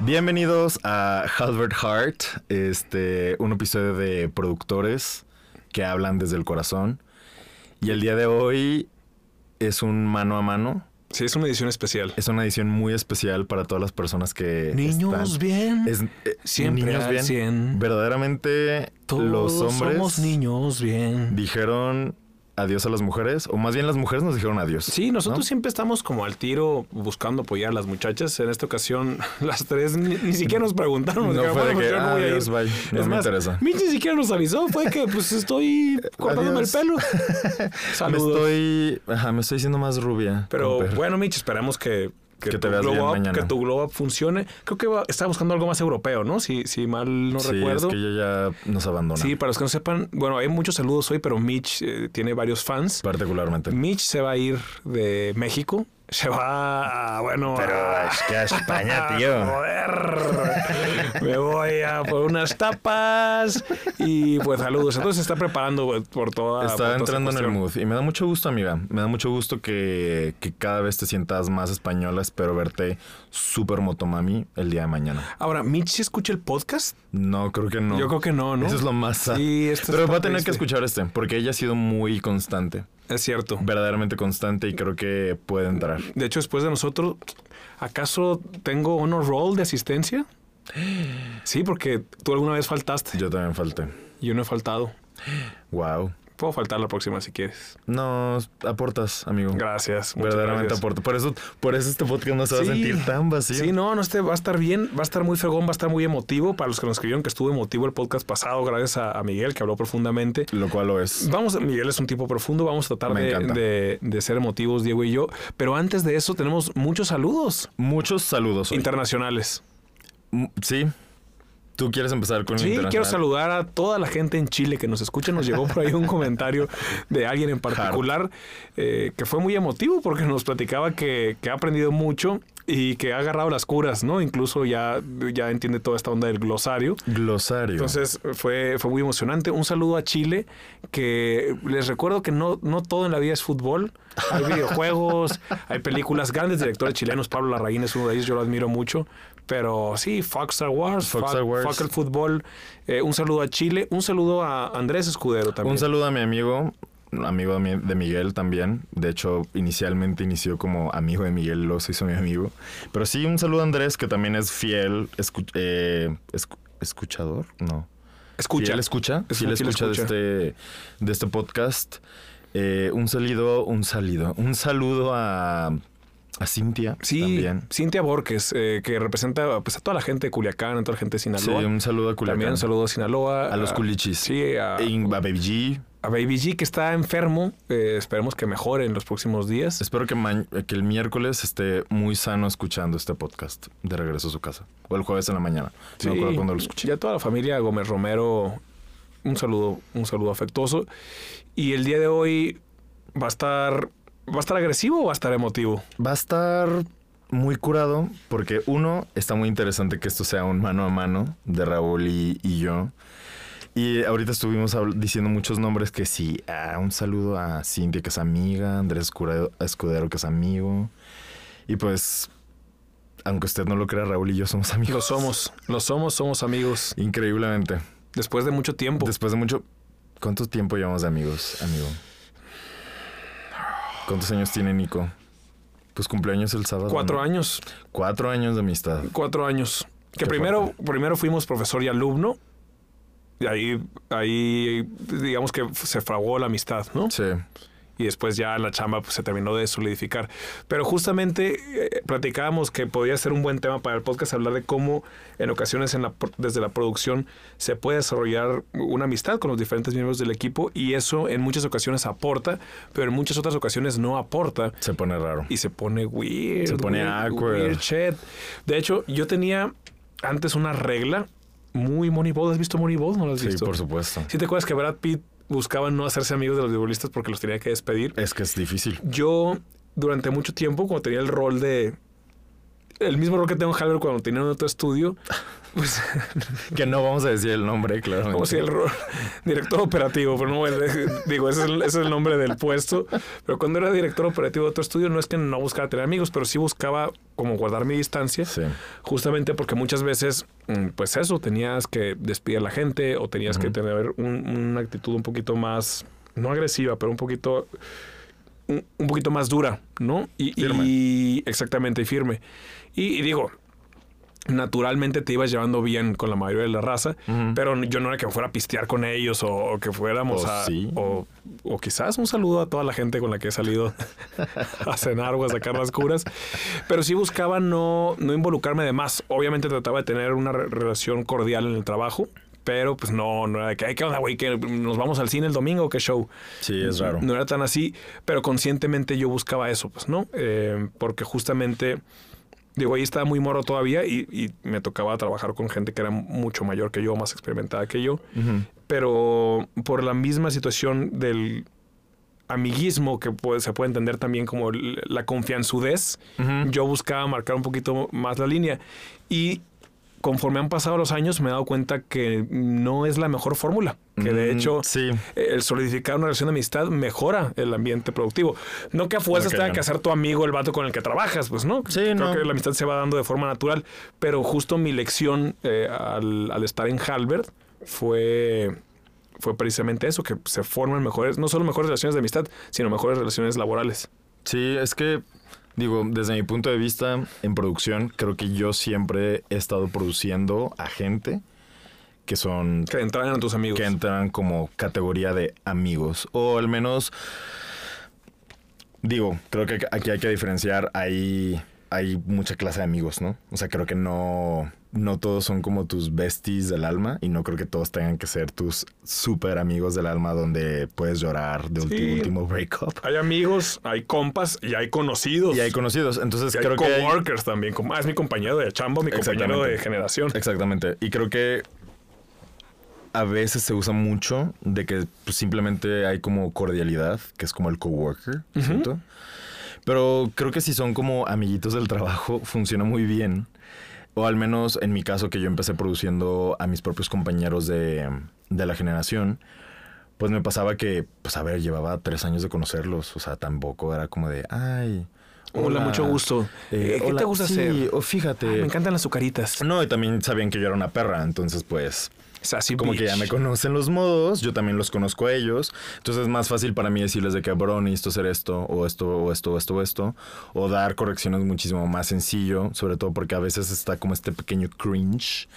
Bienvenidos a Halbert Heart, este, un episodio de productores que hablan desde el corazón. Y el día de hoy es un mano a mano. Sí, es una edición especial. Es una edición muy especial para todas las personas que Niños están- bien. Es, eh, Siempre niños bien. Verdaderamente Todos los hombres somos niños bien. dijeron adiós a las mujeres, o más bien las mujeres nos dijeron adiós. Sí, nosotros ¿no? siempre estamos como al tiro buscando apoyar a las muchachas. En esta ocasión, las tres ni, ni siquiera nos preguntaron. nos No dijeron, fue de "Bueno, pues que, yo no "Ah, voy a adiós, ir". bye, no Es me más, interesa. Mitch ni siquiera nos avisó. Fue que pues estoy cortándome el pelo. Me Saludos. estoy, ajá, me estoy haciendo más rubia. Pero bueno, Mitch, esperamos que, Que tu te glow up, que tu glow up funcione. Creo que va- está buscando algo más europeo, ¿no? Si, si mal no sí, recuerdo. es que ella ya nos abandona. Sí, para los que no sepan, bueno, hay muchos saludos hoy, pero Mitch eh, tiene varios fans. Particularmente. Mitch se va a ir de México. Se va a, bueno, Pero a- es que a España, tío. Joder. Me voy a por unas tapas y pues saludos. Entonces se está preparando por toda Está por toda esta entrando en el mood. Y me da mucho gusto, amiga. Me da mucho gusto que, que cada vez te sientas más española. Espero verte súper motomami el día de mañana. Ahora, Mitch, ¿sí escucha el podcast? No, creo que no. Yo creo que no, ¿no? Eso es lo más. Sí, esto Pero va a tener que escuchar este, porque ella ha sido muy constante. Es cierto. Verdaderamente constante y creo que puede entrar. De hecho, después de nosotros, ¿acaso tengo honor roll de asistencia? Sí, porque tú alguna vez faltaste. Yo también falté. Yo no he faltado. Wow. Puedo faltar la próxima si quieres. No, aportas, amigo. Gracias. Verdaderamente aporta. Por eso, por eso este podcast no se va a sentir tan vacío. Sí, no, no este va a estar bien, va a estar muy fregón, va a estar muy emotivo. Para los que nos escribieron que estuvo emotivo el podcast pasado, gracias a, a Miguel que habló profundamente. Lo cual lo es. Vamos, Miguel es un tipo profundo, vamos a tratar de, de- de ser emotivos, Diego y yo. Pero antes de eso tenemos muchos saludos Muchos saludos hoy. internacionales. Sí. ¿Tú quieres empezar con Sí, quiero saludar a toda la gente en Chile que nos escucha. Nos llegó por ahí un comentario de alguien en particular eh, que fue muy emotivo porque nos platicaba que, que ha aprendido mucho y que ha agarrado las curas, ¿no? Incluso ya, ya entiende toda esta onda del glosario. Glosario. Entonces fue, fue muy emocionante. Un saludo a Chile, que les recuerdo que no, no todo en la vida es fútbol. Hay videojuegos, hay películas, grandes directores chilenos. Pablo Larraín es uno de ellos, yo lo admiro mucho. Pero sí, Fox Star Wars, Fox fuck, Star Wars. fuck el fútbol. Eh, un saludo a Chile, un saludo a Andrés Escudero también. Un saludo a mi amigo, amigo de mi- de Miguel también. De hecho, inicialmente inició como amigo de Miguel, luego se hizo mi amigo. Pero sí, un saludo a Andrés, que también es fiel escu- eh, escu- escuchador, no. Escucha. Fiel escucha, Es fiel un fiel escucha, escucha. De, este, de este podcast. Eh, un salido, un salido, un saludo a, a Cintia Sí, también. Cintia Borges, eh, que representa pues, a toda la gente de Culiacán, a toda la gente de Sí, Sinaloa. un saludo a Culiacán. También un saludo a Sinaloa. A los culichis. Sí, a, Y a Baby G. a Baby G, que está enfermo. Eh, esperemos que mejore en los próximos días. Espero que, ma- que el miércoles esté muy sano escuchando este podcast de regreso a su casa. O el jueves en la mañana. No me acuerdo cuándo lo escuché. Y a toda la familia Gómez Romero, un saludo, un saludo afectuoso. Y el día de hoy va a estar, va a estar agresivo o va a estar emotivo. Va a estar muy curado porque uno, está muy interesante que esto sea un mano a mano de Raúl y, y yo. Y ahorita estuvimos diciendo muchos nombres que sí. ah, un saludo a Cintia que es amiga, Andrés Escudero que es amigo. Y pues, aunque usted no lo crea, Raúl y yo somos amigos. Lo somos, lo somos, somos amigos. Increíblemente. Después de mucho tiempo. Después de mucho... ¿Cuánto tiempo llevamos de amigos, amigo? ¿Cuántos años tiene Nico? Pues cumpleaños el sábado. Cuatro ¿no? años, Cuatro años de amistad. cuatro años. Que primero, fuerte. primero fuimos profesor y alumno. Y ahí, ahí, digamos que se fraguó la amistad, ¿no? Sí. Y después ya la chamba pues, se terminó de solidificar. Pero justamente eh, platicábamos que podría ser un buen tema para el podcast hablar de cómo en ocasiones en la, desde la producción se puede desarrollar una amistad con los diferentes miembros del equipo y eso en muchas ocasiones aporta, pero en muchas otras ocasiones no aporta Se pone raro. y se pone weird. Se pone weird, awkward. weird shit. De hecho, yo tenía antes una regla muy Moneyball. ¿Has visto Moneyball? ¿No lo has Sí, visto? por supuesto. ¿Sí te acuerdas que Brad Pitt buscaba no hacerse amigos de los futbolistas porque los tenía que despedir? Es que es difícil. Yo, durante mucho tiempo, cuando tenía el rol de. El mismo rol que tengo en Halber cuando tenía en otro estudio, Pues, que no vamos a decir el nombre, claro. como si el director operativo, pero no, digo, ese es, el, ese es el nombre del puesto. Pero cuando era director operativo de otro estudio, no es que no buscaba tener amigos, pero sí buscaba como guardar mi distancia. Sí. Justamente porque muchas veces, mm, pues eso, tenías que despedir a la gente o tenías que tener un- una actitud un poquito más, no agresiva, pero un poquito, un, poquito más dura, ¿no? Y, Firme. y- exactamente, firme. Y, y digo, naturalmente te ibas llevando bien con la mayoría de la raza, pero yo no era que fuera a pistear con ellos o, o que fuéramos a... sí. O, o quizás un saludo a toda la gente con la que he salido a cenar o a sacar las curas. Pero sí buscaba no, no involucrarme de más. Obviamente trataba de tener una re- relación cordial en el trabajo. Pero pues no, no era de que, "Ay, ¿qué onda, güey? ¿Que nos vamos al cine el domingo qué show? Sí, es raro. No era tan así, pero conscientemente yo buscaba eso, pues, ¿no? Eh, porque justamente, digo, ahí estaba muy moro todavía y, y me tocaba trabajar con gente que era mucho mayor que yo, más experimentada que yo. Pero por la misma situación del amiguismo que puede- se puede entender también como la confianzudez, yo buscaba marcar un poquito más la línea. Y conforme han pasado los años me he dado cuenta que no es la mejor fórmula. Que de Mm, hecho sí. el solidificar una relación de amistad mejora el ambiente productivo. No que a fuerzas tenga que ser tu amigo el vato con el que trabajas, pues no. Sí, Creo no. que la amistad se va dando de forma natural. Pero justo mi lección eh, al, al estar en Halbert fue, fue precisamente eso, que se forman mejores, no solo mejores relaciones de amistad, sino mejores relaciones laborales. Sí, es que, digo, desde mi punto de vista en producción, creo que yo siempre he estado produciendo a gente que son Que entraran a tus amigos. que entran como categoría de amigos. O al menos, digo, creo que aquí hay que diferenciar, hay, hay mucha clase de amigos, ¿no? O sea, creo que no, no todos son como tus besties del alma y no creo que todos tengan que ser tus súper amigos del alma donde puedes llorar de Sí. último breakup. Hay amigos, hay compas y hay conocidos. Y hay conocidos, entonces Y hay creo que... hay- coworkers también. como, ah, es mi compañero de chamba, mi compañero de generación. Exactamente. Y creo que a veces se usa mucho de que pues, simplemente hay como cordialidad, que es como el coworker, ¿cierto? Pero creo que si son como amiguitos del trabajo, funciona muy bien. O al menos en mi caso, que yo empecé produciendo a mis propios compañeros de, de la generación, pues me pasaba que, pues a ver, llevaba tres años de conocerlos. O sea, tampoco era como de, ay. Hola, mucho gusto. eh, Eh, ¿Qué hola, te gusta sí, hacer? O fíjate. Ah, me encantan las azucaritas. No, y también sabían que yo era una perra, entonces pues Sassy como que ya bitch. me conocen los modos, yo también los conozco a ellos, entonces es más fácil para mí decirles de que, bro, necesito hacer esto, o esto, o esto, o esto, o esto, o dar correcciones muchísimo más sencillo, sobre todo porque a veces está como este pequeño cringe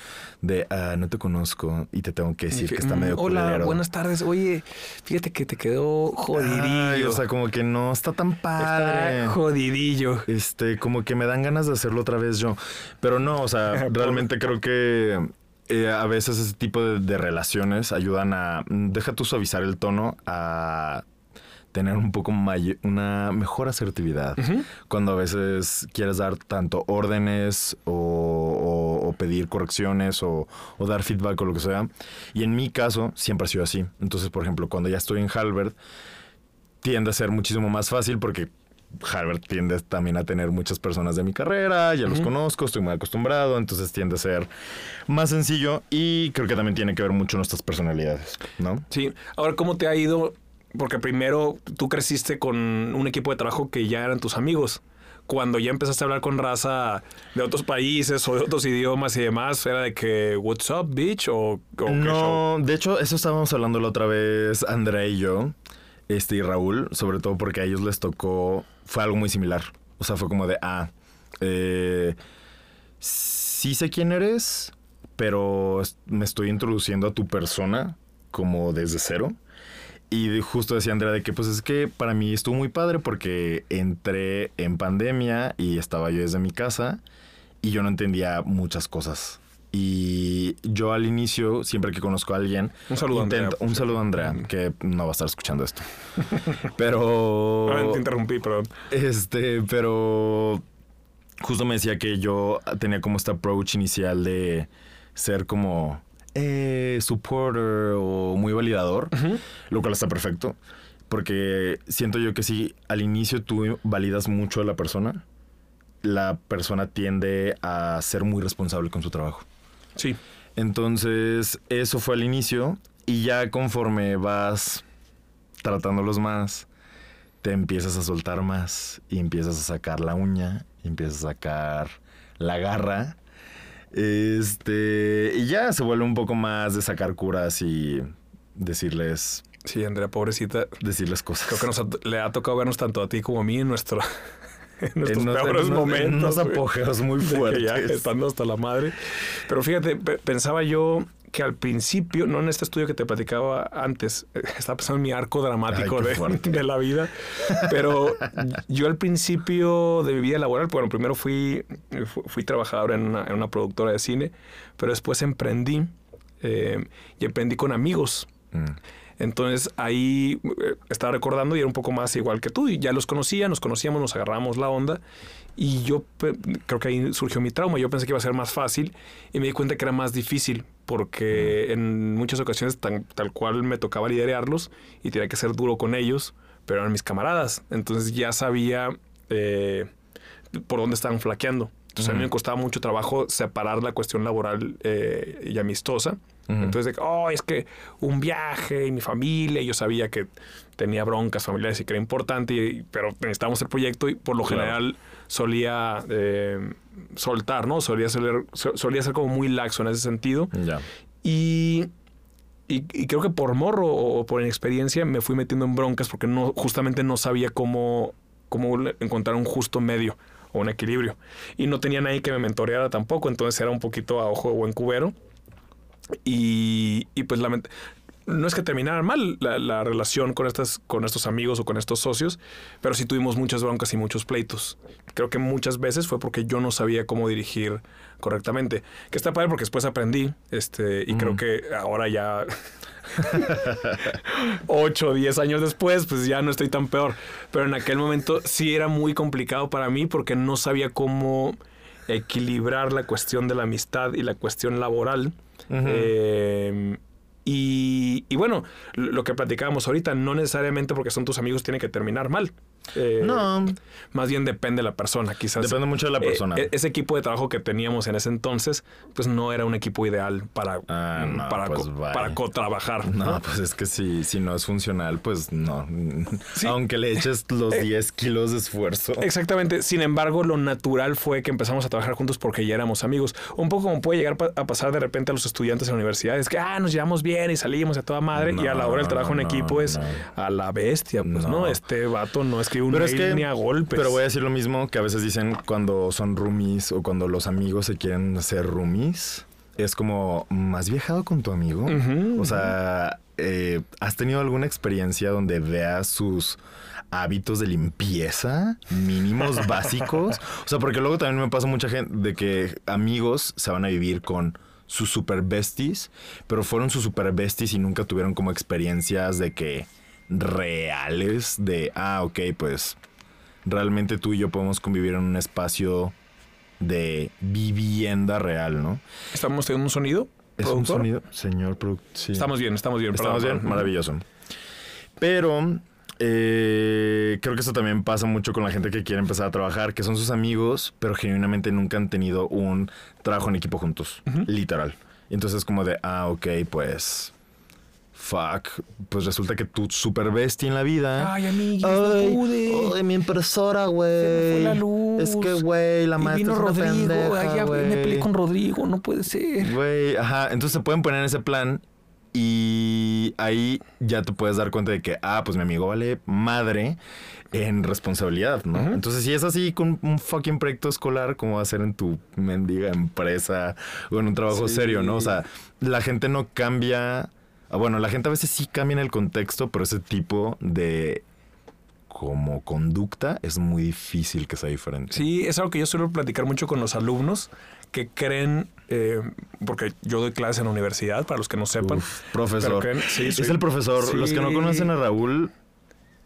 de, ah, no te conozco y te tengo que decir que está Mm, medio Hola, culero. buenas tardes. Oye, fíjate que te quedó jodidillo. Ay, o sea, como que no está tan padre. Está jodidillo. Este, como que me dan ganas de hacerlo otra vez yo. Pero no, o sea, realmente creo que eh, a veces ese tipo de, de relaciones ayudan a. mm, Deja tú suavizar el tono a tener un poco may- una mejor asertividad. Cuando a veces quieres dar tanto órdenes o, o- o pedir correcciones o, o dar feedback o lo que sea. Y en mi caso siempre ha sido así. Entonces, por ejemplo, cuando ya estoy en Halbert, tiende a ser muchísimo más fácil porque Harvard tiende también a tener muchas personas de mi carrera, ya los conozco, estoy muy acostumbrado, entonces tiende a ser más sencillo y creo que también tiene que ver mucho nuestras personalidades, ¿no? Sí. Ahora, ¿cómo te ha ido? Porque primero tú creciste con un equipo de trabajo que ya eran tus amigos. Cuando ya empezaste a hablar con raza de otros países o de otros idiomas y demás, era de que, ¿What's up, bitch? O, o qué show? No, de hecho, eso estábamos hablando la otra vez, Andrea y yo, este y Raúl, sobre todo porque a ellos les tocó, fue algo muy similar. O sea, fue como de, ah, eh, sí sé quién eres, pero me estoy introduciendo a tu persona como desde cero. Y justo decía Andrea de que pues es que para mí estuvo muy padre porque entré en pandemia y estaba yo desde mi casa y yo no entendía muchas cosas. Y yo al inicio, siempre que conozco a alguien, Un saludo, Andrea, intento- por un saludo a Andrea, que no va a estar escuchando esto. Pero Ah, te interrumpí, perdón. este, pero justo me decía que yo tenía como este approach inicial de ser como eh, supporter o muy validador, lo cual está perfecto. Porque siento yo que si al inicio tú validas mucho a la persona, la persona tiende a ser muy responsable con su trabajo. Sí. Entonces, eso fue al inicio y ya conforme vas tratándolos más, te empiezas a soltar más y empiezas a sacar la uña, y empiezas a sacar la garra. Este, y ya se vuelve un poco más de sacar curas y decirles Sí, Andrea, pobrecita. decirles cosas. Creo que nos ha- le ha tocado vernos tanto a ti como a mí en, nuestro, en nuestros En peores en unos- en momentos. unos apogeos muy fuertes. ya estando hasta la madre. Pero fíjate, pe- pensaba yo que al principio, no en este estudio que te platicaba antes, estaba pensando en mi arco dramático Ay, de, la vida, pero yo al principio de mi vida laboral, bueno, primero fui, fu- fui trabajador en una, en una productora de cine, pero después emprendí eh, y emprendí con amigos. Mm. Entonces ahí eh, estaba recordando y era un poco más igual que tú. Y ya los conocía, nos conocíamos, nos agarramos la onda. Y yo creo que ahí surgió mi trauma. Yo pensé que iba a ser más fácil y me di cuenta que era más difícil porque en muchas ocasiones tan- tal cual me tocaba liderarlos y tenía que ser duro con ellos, pero eran mis camaradas. Entonces ya sabía eh, por dónde estaban flaqueando. Entonces a mí me costaba mucho trabajo separar la cuestión laboral eh, y amistosa. Entonces, de que, oh, es que un viaje y mi familia, y yo sabía que tenía broncas familiares y que era importante, y- pero necesitábamos el proyecto y por lo Claro. general solía eh, soltar, ¿no? Solía ser, so- solía ser como muy laxo en ese sentido. Ya. Y, y, y creo que por morro o por inexperiencia me fui metiendo en broncas porque no, justamente no sabía cómo, cómo encontrar un justo medio o un equilibrio. Y no tenía nadie que me mentoreara tampoco, entonces era un poquito a ojo de buen cubero. Y, y pues lament- no es que terminara mal la, la relación con, estas, con estos amigos o con estos socios, pero sí tuvimos muchas broncas y muchos pleitos. Creo que muchas veces fue porque yo no sabía cómo dirigir correctamente. Que está padre porque después aprendí, este, y creo Ujú. que ahora ya 8 o 10 años después, pues ya no estoy tan peor. Pero en aquel momento sí era muy complicado para mí porque no sabía cómo equilibrar la cuestión de la amistad y la cuestión laboral. Eh, y, y bueno, lo que platicábamos ahorita, no necesariamente porque son tus amigos tiene que terminar mal. Eh, No, Más bien depende de la persona, quizás. depende mucho de la Eh, persona. e- ese equipo de trabajo que teníamos en ese entonces, pues no era un equipo ideal para, Ah, no, para, pues, co- para co-trabajar. No, ¿no? pues es que si, si no es funcional, pues no. Sí. Aunque le eches los Eh, 10 kilos de esfuerzo. Exactamente. Sin embargo, lo natural fue que empezamos a trabajar juntos porque ya éramos amigos. Un poco como puede llegar pa- a pasar de repente a los estudiantes en la universidad. Es que, ah, nos llevamos bien y salimos a toda madre. y a la hora del No, trabajo en no, equipo es no. a la bestia. Pues no, No. este vato no escribe un Pero es que- ni a golpes. Pero voy a decir lo mismo que a veces dicen cuando son roomies o cuando los amigos se quieren hacer roomies. Es como, ¿has viajado con tu amigo? O sea, eh, ¿has tenido alguna experiencia donde veas sus hábitos de limpieza mínimos básicos? O sea, porque luego también me pasa mucha gente de que amigos se van a vivir con sus super besties, pero fueron sus super besties y nunca tuvieron como experiencias de que reales de, ah, ok, pues realmente tú y yo podemos convivir en un espacio de vivienda real, ¿no? ¿Estamos teniendo un sonido? Es un sonido, señor productor. Sí. Estamos bien, estamos bien. Estamos perdón, bien, perdón. maravilloso. Pero eh, creo que eso también pasa mucho con la gente que quiere empezar a trabajar, que son sus amigos, pero genuinamente nunca han tenido un trabajo en equipo juntos, literal. Entonces como de, ah, ok, pues, fuck, pues resulta que tu super bestia en la vida... Ay, amiguis, Ay, no pude. ay, mi impresora, Se me güey. fue la luz. Es que, güey, la y maestra vino es una Rodrigo. pendeja, ay, ya me peleé con Rodrigo. No puede ser. Güey, ajá. Entonces se pueden poner en ese plan y ahí ya te puedes dar cuenta de que, ah, pues mi amigo vale madre en responsabilidad, ¿no? Entonces, si es así con un fucking proyecto escolar, ¿cómo va a ser en tu mendiga empresa o en un trabajo Sí. serio, no? O sea, la gente no cambia. Ah, Bueno, la gente a veces sí cambia en el contexto, pero ese tipo de como conducta es muy difícil que sea diferente. Sí, es algo que yo suelo platicar mucho con los alumnos que creen, eh, porque yo doy clases en la universidad, para los que no sepan. Uf, profesor. Pero creen- sí, es el profesor. Los que no conocen a Raúl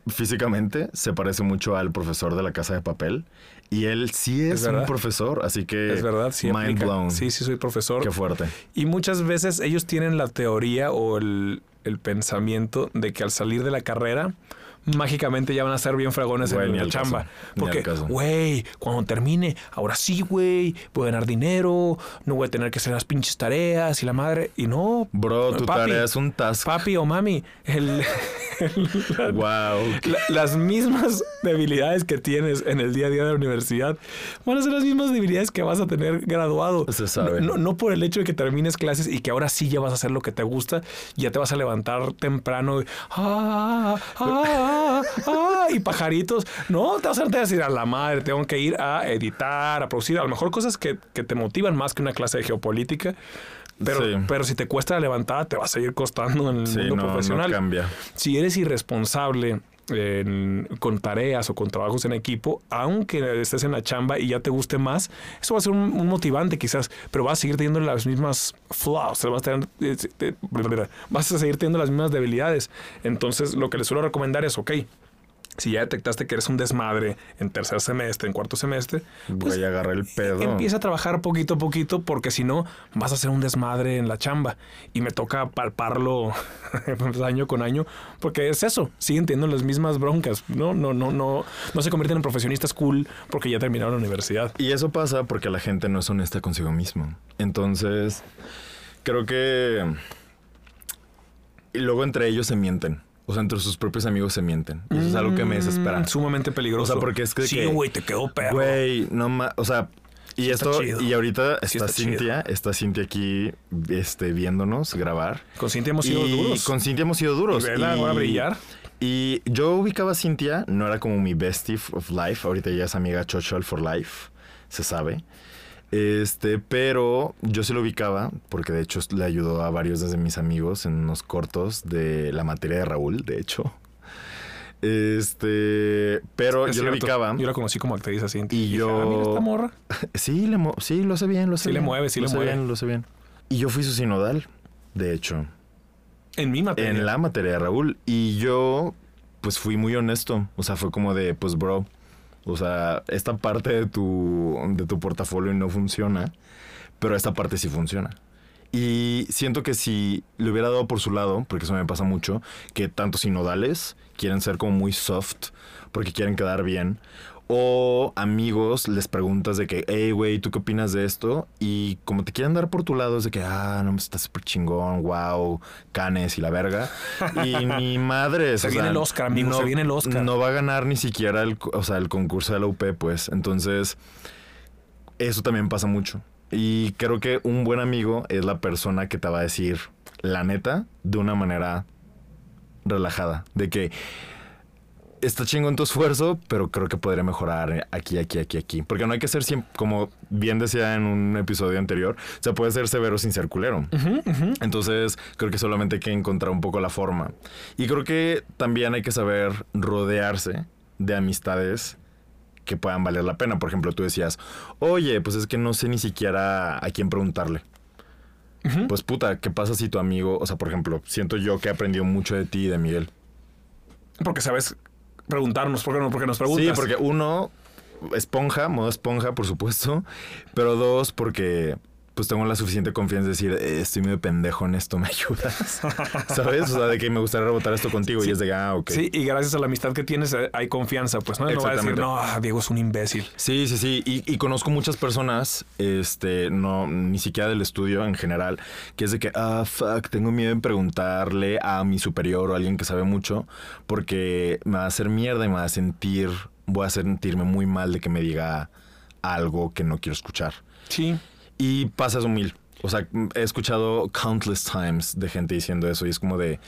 físicamente se parece mucho al profesor de la casa de papel. Y él sí es, Es un profesor, así que Es verdad, sí. mind aplica. blown. Sí, sí, soy profesor. Qué fuerte. Y muchas veces ellos tienen la teoría o el el pensamiento de que al salir de la carrera mágicamente ya van a ser bien fragones Güey, en la caso, chamba. Porque, güey, cuando termine, ahora sí, güey, voy a ganar dinero, no voy a tener que hacer las pinches tareas y la madre. Y no, Bro, tu Papi. tarea es un task. papi o mami, el- Wow. la- las mismas debilidades que tienes en el día a día de la universidad van a ser las mismas debilidades que vas a tener graduado. Se sabe. No, no por el hecho de que termines clases y que ahora sí ya vas a hacer lo que te gusta, ya te vas a levantar temprano y, ah, ah, ah, y pajaritos. No, te vas a decir a la madre, tengo que ir a editar, a producir, a lo mejor cosas que, que te motivan más que una clase de geopolítica. Pero, Sí. pero si te cuesta la levantada, te va a seguir costando en el Sí, mundo no, no profesional cambia. si eres irresponsable en- con tareas o con trabajos en equipo, aunque estés en la chamba y ya te guste más, eso va a ser un, motivante quizás, pero vas a seguir teniendo las mismas flaws, vas a, tener, eh, eh, vas a seguir teniendo las mismas debilidades. Entonces, lo que les suelo recomendar es, ok, si ya detectaste que eres un desmadre en tercer semestre, en cuarto semestre, pues Voy a agarrar el pedo. Empieza a trabajar poquito a poquito porque si no vas a hacer un desmadre en la chamba y me toca palparlo año con año porque es eso, siguen teniendo las mismas broncas, no no no no no se convierten en profesionistas cool porque ya terminaron la universidad. Y eso pasa porque la gente no es honesta consigo mismo. Entonces, creo que... Y luego entre ellos se mienten. O sea, entre sus propios amigos se mienten. Y eso es algo que me desespera. Mm, sumamente peligroso. O sea, porque es que- sí, güey, te quedó perro. Güey, no más. O sea, y esto, y ahorita Sí está, está chido. Cintia, está Cintia aquí este, viéndonos grabar. Con Cintia hemos sido y duros. con Cintia hemos sido duros. Y vela, va a brillar. Y yo ubicaba a Cintia, no era como mi bestie of life. Ahorita ya es amiga Chochol for life, se sabe. Este, pero yo sí lo ubicaba porque de hecho le ayudó a varios de mis amigos en unos cortos de la materia de Raúl, de hecho. Este, pero Es yo lo ubicaba. Yo la conocí como actriz así. Y dije, yo- "Ah, mira esta morra. Sí, le mo- sí, lo sé bien, lo sé Sí le mueve, sí lo le sé mueve. bien, lo sé bien. Y yo fui su sinodal, de hecho, En mi materia. en la materia de Raúl. Y yo, pues fui muy honesto. O sea, fue como de, pues, bro, o sea, esta parte de tu, de tu portafolio no funciona, pero esta parte sí funciona. Y siento que si le hubiera dado por su lado, porque eso me pasa mucho, que tantos sinodales quieren ser como muy soft porque quieren quedar bien. O amigos les preguntas de que, hey, güey, ¿tú qué opinas de esto? Y como te quieren dar por tu lado, es de que, ah, no, está súper chingón, wow, canes y la verga. Y ni madres. Se o viene sea, el Oscar, amigo, se viene el Oscar. No va a ganar ni siquiera el, o sea, el concurso de la UP, pues. Entonces, eso también pasa mucho. Y creo que un buen amigo es la persona que te va a decir la neta de una manera relajada. De que está chingón tu esfuerzo, pero creo que podría mejorar aquí, aquí, aquí, aquí. Porque no hay que ser siempre, como bien decía en un episodio anterior, se puede ser severo sin ser culero. Entonces, creo que solamente hay que encontrar un poco la forma. Y creo que también hay que saber rodearse de amistades que puedan valer la pena. Por ejemplo, tú decías, oye, pues es que no sé ni siquiera a quién preguntarle. Pues puta, ¿qué pasa si tu amigo, o sea, por ejemplo, siento yo que he aprendido mucho de ti y de Miguel? Porque sabes preguntarnos, ¿por qué no? Porque nos preguntas. Sí, porque uno, esponja, modo esponja, por supuesto. Pero dos, porque pues tengo la suficiente confianza de decir, "Eh, estoy medio pendejo en esto, ¿me ayudas? ¿Sabes? O sea, de que me gustaría rebotar esto contigo y es de, ah, ok. Sí, y gracias a la amistad que tienes eh, hay confianza, pues no, no va a decir, no, ah, Diego es un imbécil. Sí, sí, sí. Y, y conozco muchas personas, este, no, ni siquiera del estudio en general, que es de que, ah, fuck, tengo miedo en preguntarle a mi superior o a alguien que sabe mucho, porque me va a hacer mierda y me va a sentir, voy a sentirme muy mal de que me diga algo que no quiero escuchar. Sí. Y pasa eso mil. O sea, he escuchado countless times de gente diciendo eso y es como de,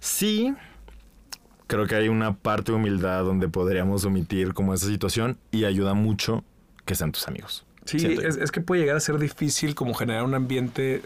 sí, creo que hay una parte de humildad donde podríamos omitir como esa situación y ayuda mucho que sean tus amigos. Sí, es, es que puede llegar a ser difícil como generar un ambiente,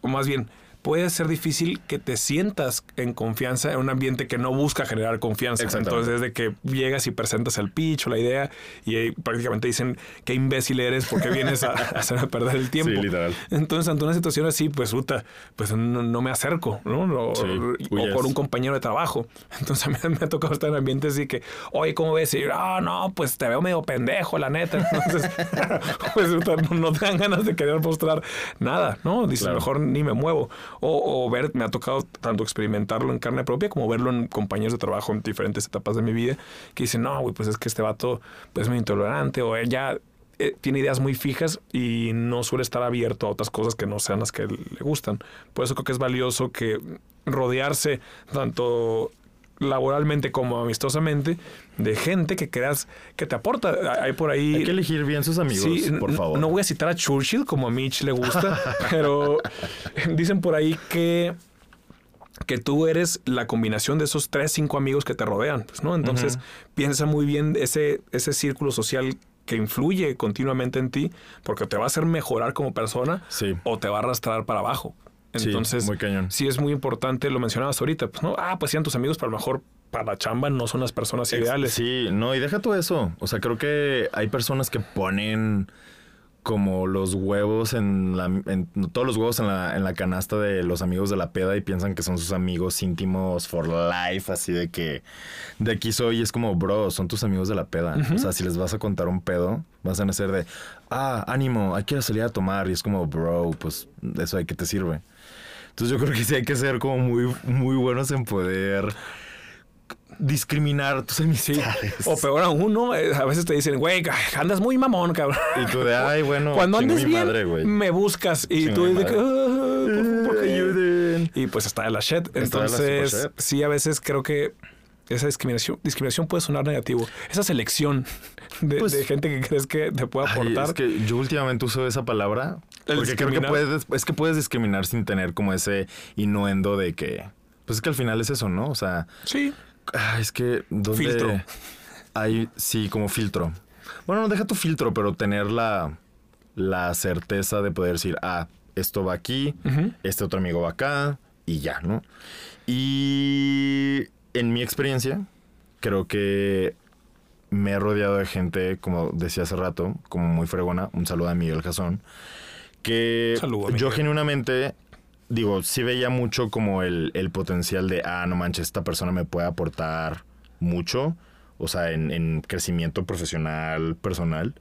o más bien, puede ser difícil que te sientas en confianza en un ambiente que no busca generar confianza. Entonces, desde que llegas y presentas el pitch o la idea y ahí prácticamente dicen qué imbécil eres porque vienes a, a hacerme perder el tiempo. Sí, literal. Entonces, ante una situación así, pues, puta, pues no, no me acerco, ¿no? O, Sí, o con un compañero de trabajo. Entonces, a mí me ha tocado estar en ambientes así que, oye, ¿cómo ves? Y yo, ah, no, pues te veo medio pendejo, la neta. Entonces, pues puta, no, no te dan ganas de querer mostrar nada, ¿no? Dices, Claro. mejor ni me muevo. O, ver, me ha tocado tanto experimentarlo en carne propia como verlo en compañeros de trabajo en diferentes etapas de mi vida que dicen, no, güey, pues es que este vato pues, es muy intolerante o ella eh, tiene ideas muy fijas y no suele estar abierto a otras cosas que no sean las que le gustan. Por eso creo que es valioso que rodearse tanto laboralmente como amistosamente de gente que creas que te aporta. Hay por ahí. Hay que elegir bien sus amigos, por favor. No voy a citar a Churchill como a Mitch le gusta, pero dicen por ahí que que tú eres la combinación de esos tres, cinco amigos que te rodean, pues, ¿no? Entonces, piensa muy bien ese, ese círculo social que influye continuamente en ti, porque te va a hacer mejorar como persona o te va a arrastrar para abajo. Entonces, muy cañón. sí es muy importante, lo mencionabas ahorita, pues no, ah, pues sean tus amigos, pero a lo mejor para la chamba no son las personas ideales. Sí, no, y deja todo eso. O sea, creo que hay personas que ponen como los huevos en la en, todos los huevos en la, en la canasta de los amigos de la peda y piensan que son sus amigos íntimos for life, así de que de aquí soy es como, bro, son tus amigos de la peda. O sea, si les vas a contar un pedo, vas a nacer de, ah, ánimo, hay que salir a tomar y es como, bro, pues eso hay que te sirve. Entonces yo creo que sí hay que ser como muy, muy buenos en poder discriminar tus amistades. O peor aún, ¿no? Eh, a veces te dicen, güey, andas muy mamón, cabrón. Y tú de, ay, bueno, cuando andes bien, me buscas. Y tú de, ayuden. Y pues está de la shit. Entonces, sí, a veces creo que esa discriminación, discriminación puede sonar negativo. Esa selección de, pues, gente que crees que te puede aportar. es que yo últimamente uso esa palabra porque creo que puedes, es que puedes discriminar sin tener como ese innuendo de que, pues es que al final es eso, ¿no? O sea, sí. Ah, es que ¿dónde filtro. Hay, sí, como filtro. Bueno, no deja tu filtro, pero tener la, la certeza de poder decir, ah, esto va aquí, este otro amigo va acá y ya, ¿no? Y en mi experiencia, creo que me he rodeado de gente, como decía hace rato, como muy fregona. Un saludo a Miguel Jazón. Que yo genuinamente digo, sí veía mucho como el, potencial de, ah, no manches, esta persona me puede aportar mucho, o sea, en, crecimiento profesional, personal.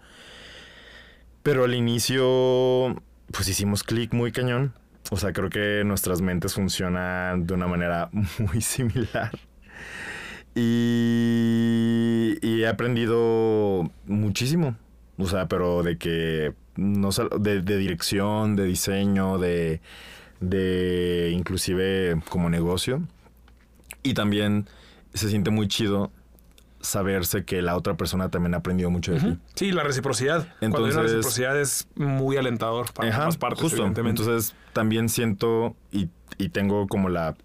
Pero al inicio, pues hicimos clic muy cañón. O sea, creo que nuestras mentes funcionan de una manera muy similar. Y, y he aprendido muchísimo. O sea, pero de que no de, de dirección, de diseño, de de inclusive como negocio. Y también se siente muy chido saberse que la otra persona también ha aprendido mucho de ti. Sí, la reciprocidad. Entonces, Cuando hay una reciprocidad es muy alentador para ambas partes, justo. Entonces, también siento y, y tengo como la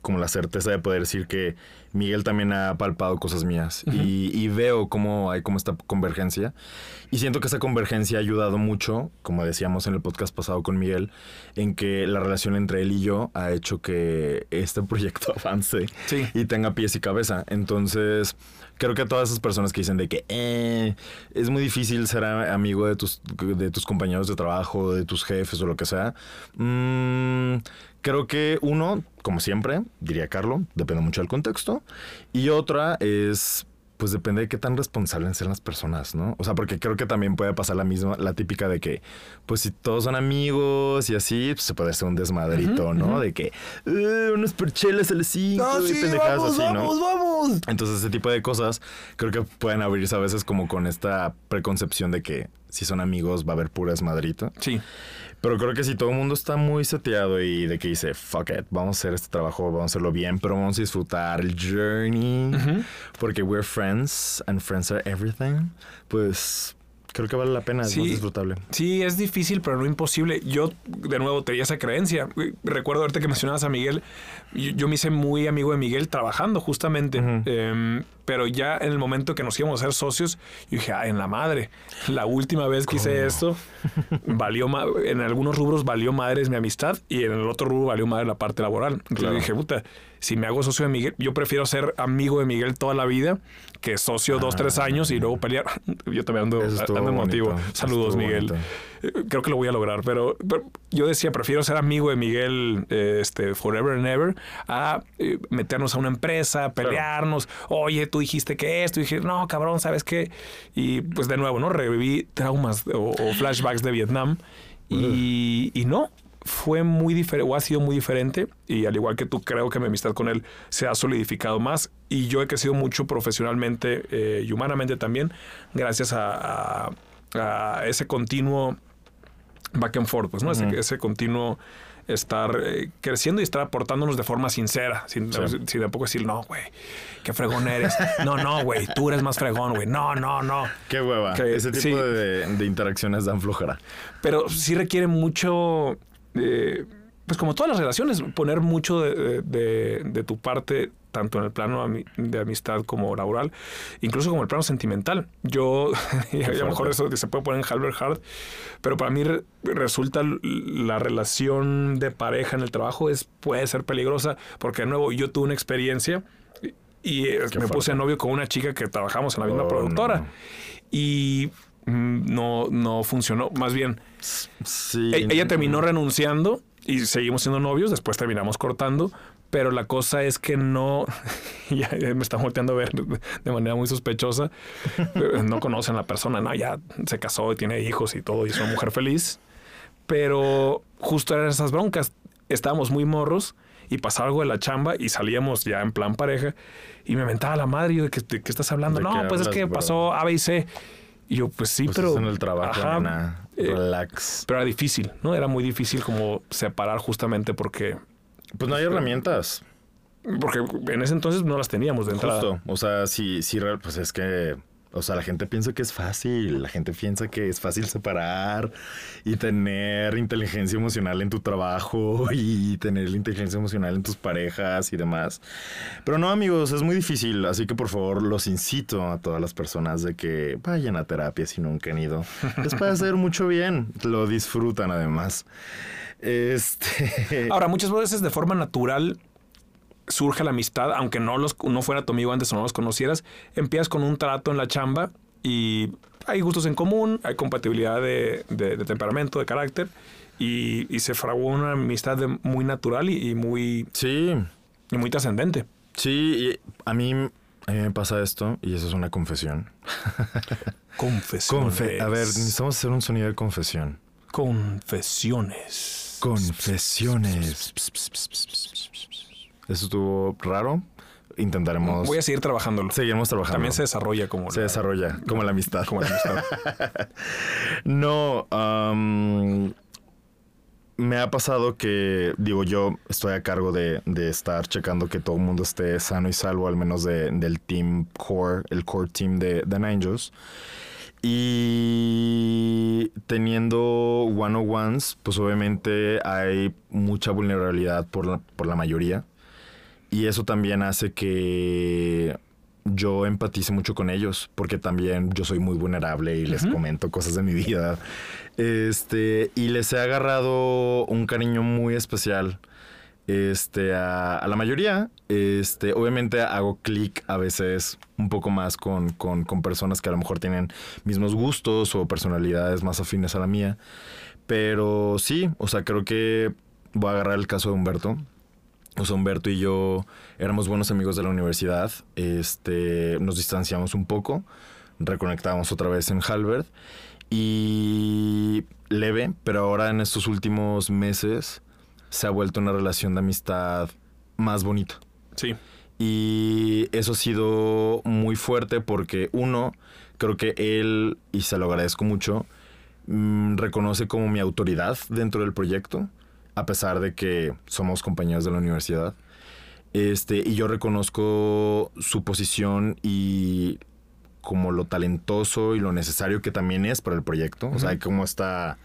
como la certeza de poder decir que Miguel también ha palpado cosas mías y, veo cómo hay como esta convergencia y siento que esa convergencia ha ayudado mucho, como decíamos en el podcast pasado con Miguel, en que la relación entre él y yo ha hecho que este proyecto avance y tenga pies y cabeza. Entonces, creo que a todas esas personas que dicen de que eh, es muy difícil ser amigo de tus, de tus compañeros de trabajo, de tus jefes o lo que sea, mmm, Creo que uno, como siempre, diría Carlos, depende mucho del contexto. Y otra es, pues depende de qué tan responsables sean las personas, ¿no? O sea, porque creo que también puede pasar la misma, la típica de que, pues si todos son amigos y así, pues se puede hacer un desmadrito, ¿no? De que, eh, unos percheles el 5 no, sí, vamos, así, ¿no? Vamos, vamos. Entonces, ese tipo de cosas creo que pueden abrirse a veces como con esta preconcepción de que si son amigos va a haber pura desmadrito. Sí. Pero creo que si todo el mundo está muy seteado y de que dice, fuck it, vamos a hacer este trabajo, vamos a hacerlo bien, pero vamos a disfrutar el journey, porque we're friends and friends are everything, pues creo que vale la pena, es más disfrutable. Sí, es difícil, pero no imposible. Yo, de nuevo, tenía esa creencia. Recuerdo ahorita que mencionabas a Miguel, yo, me hice muy amigo de Miguel trabajando justamente. Pero ya en el momento que nos íbamos a ser socios, yo dije, ay, en la madre, la última vez que hice esto, valió en algunos rubros valió madre es mi amistad y en el otro rubro valió madre la parte laboral. Entonces yo dije, puta, si me hago socio de Miguel, yo prefiero ser amigo de Miguel toda la vida que socio dos, tres ah. años y luego pelear. Yo también ando, ando emotivo. Saludos, Miguel. Creo que lo voy a lograr, pero, yo decía, prefiero ser amigo de Miguel eh, este, forever and ever a eh, meternos a una empresa, pelearnos. Oye, tú dijiste que esto. Y dije, no, cabrón, ¿sabes qué? Y pues de nuevo, ¿no? Reviví traumas o, flashbacks de Vietnam. Y, y no, fue muy diferente, o ha sido muy diferente, y al igual que tú, creo que mi amistad con él se ha solidificado más, y yo he crecido mucho profesionalmente eh, y humanamente también, gracias a, a- a ese continuo back and forth, pues, ¿no? Ese- continuo estar eh, creciendo y estar aportándonos de forma sincera, sin, Sí. sin tampoco decir, no, güey, qué fregón eres. No, no, güey, tú eres más fregón, güey. No, no, no. Qué hueva. Que- Ese tipo sí. de, de interacciones dan flojera. Pero sí requiere mucho, eh, pues como todas las relaciones, poner mucho de, de- de tu parte, tanto en el plano de amistad como laboral, incluso como el plano sentimental. Yo, y a lo mejor eso se puede poner en Halbert Hard, pero para mí re- resulta la relación de pareja en el trabajo es, puede ser peligrosa, porque de nuevo yo tuve una experiencia y, eh, Qué me puse fuerte. novio con una chica que trabajamos en la misma Oh, productora. no. Y mm, no, no funcionó. Más bien, Sí. e- ella terminó renunciando y seguimos siendo novios, después terminamos cortando, pero la cosa es que no, ya me está volteando a ver de manera muy sospechosa, no conocen a la persona, no, ya se casó y tiene hijos y todo y es una mujer feliz, pero justo eran esas broncas, estábamos muy morros y pasaba algo de la chamba y salíamos ya en plan pareja y me mentaba la madre yo de que, de qué estás hablando, ¿De no, qué pues es que bro? pasó A, B y C. Y yo, pues sí, Pues pero... es en el trabajo, Ajá, nena. eh, Relax. pero era difícil, ¿no? Era muy difícil como separar justamente porque, Pues no hay herramientas. porque en ese entonces no las teníamos de entrada. Justo. O sea, sí, sí, real- pues es que. O sea, la gente piensa que es fácil. La gente piensa que es fácil separar y tener inteligencia emocional en tu trabajo y tener la inteligencia emocional en tus parejas y demás. Pero no, amigos, es muy difícil. Así que por favor, los incito a todas las personas de que vayan a terapia si nunca han ido. Les puede hacer mucho bien. Lo disfrutan además. Este. Ahora, muchas veces de forma natural surge la amistad, aunque no, los, no fuera tu amigo antes o no los conocieras, empiezas con un trato en la chamba y hay gustos en común, hay compatibilidad de, de- de temperamento, de carácter, y, y se fraguó una amistad de- muy natural y, y muy, Sí. y muy trascendente. Sí, y a mí, a mí me pasa esto y eso es una confesión. Confesiones. Confe- a ver, necesitamos hacer un sonido de confesión. Confesiones. Confesiones. Eso estuvo raro. Intentaremos. Voy a seguir trabajándolo. Seguiremos trabajando. También se desarrolla como Se la- desarrolla como la amistad. como la amistad. No, me ha pasado que, digo, yo estoy a cargo de, de estar checando que todo el mundo esté sano y salvo, al menos de- del team core, el core team de, de Ninjas. Y teniendo one-on-ones, pues obviamente hay mucha vulnerabilidad por la, por la mayoría. Y eso también hace que yo empatice mucho con ellos, porque también yo soy muy vulnerable y les comento cosas de mi vida. Este, y les he agarrado un cariño muy especial. Este, a, a la mayoría, este, obviamente hago clic a veces un poco más con, con, con personas que a lo mejor tienen mismos gustos o personalidades más afines a la mía. Pero sí, o sea, creo que voy a agarrar el caso de Humberto. O sea, Humberto y yo éramos buenos amigos de la universidad. Este, nos distanciamos un poco. Reconectamos otra vez en Halbert. Y leve, pero ahora en estos últimos meses se ha vuelto una relación de amistad más bonita. Sí. Y eso ha sido muy fuerte porque uno, creo que él, y se lo agradezco mucho, mm, reconoce como mi autoridad dentro del proyecto, a pesar de que somos compañeros de la universidad. Este, y yo reconozco su posición y como lo talentoso y lo necesario que también es para el proyecto. O sea, hay como esta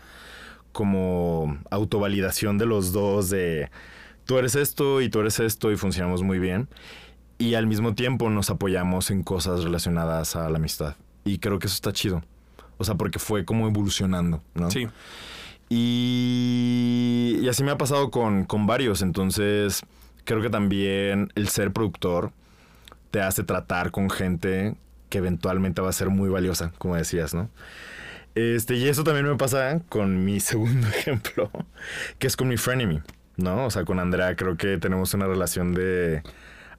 como autovalidación de los dos de tú eres esto y tú eres esto y funcionamos muy bien. Y al mismo tiempo nos apoyamos en cosas relacionadas a la amistad. Y creo que eso está chido. O sea, porque fue como evolucionando, ¿no? Sí. Y, y así me ha pasado con, con varios. Entonces, creo que también el ser productor te hace tratar con gente que eventualmente va a ser muy valiosa, como decías, ¿no? Este, y eso también me pasa con mi segundo ejemplo, que es con mi frenemy, ¿no? O sea, con Andrea creo que tenemos una relación de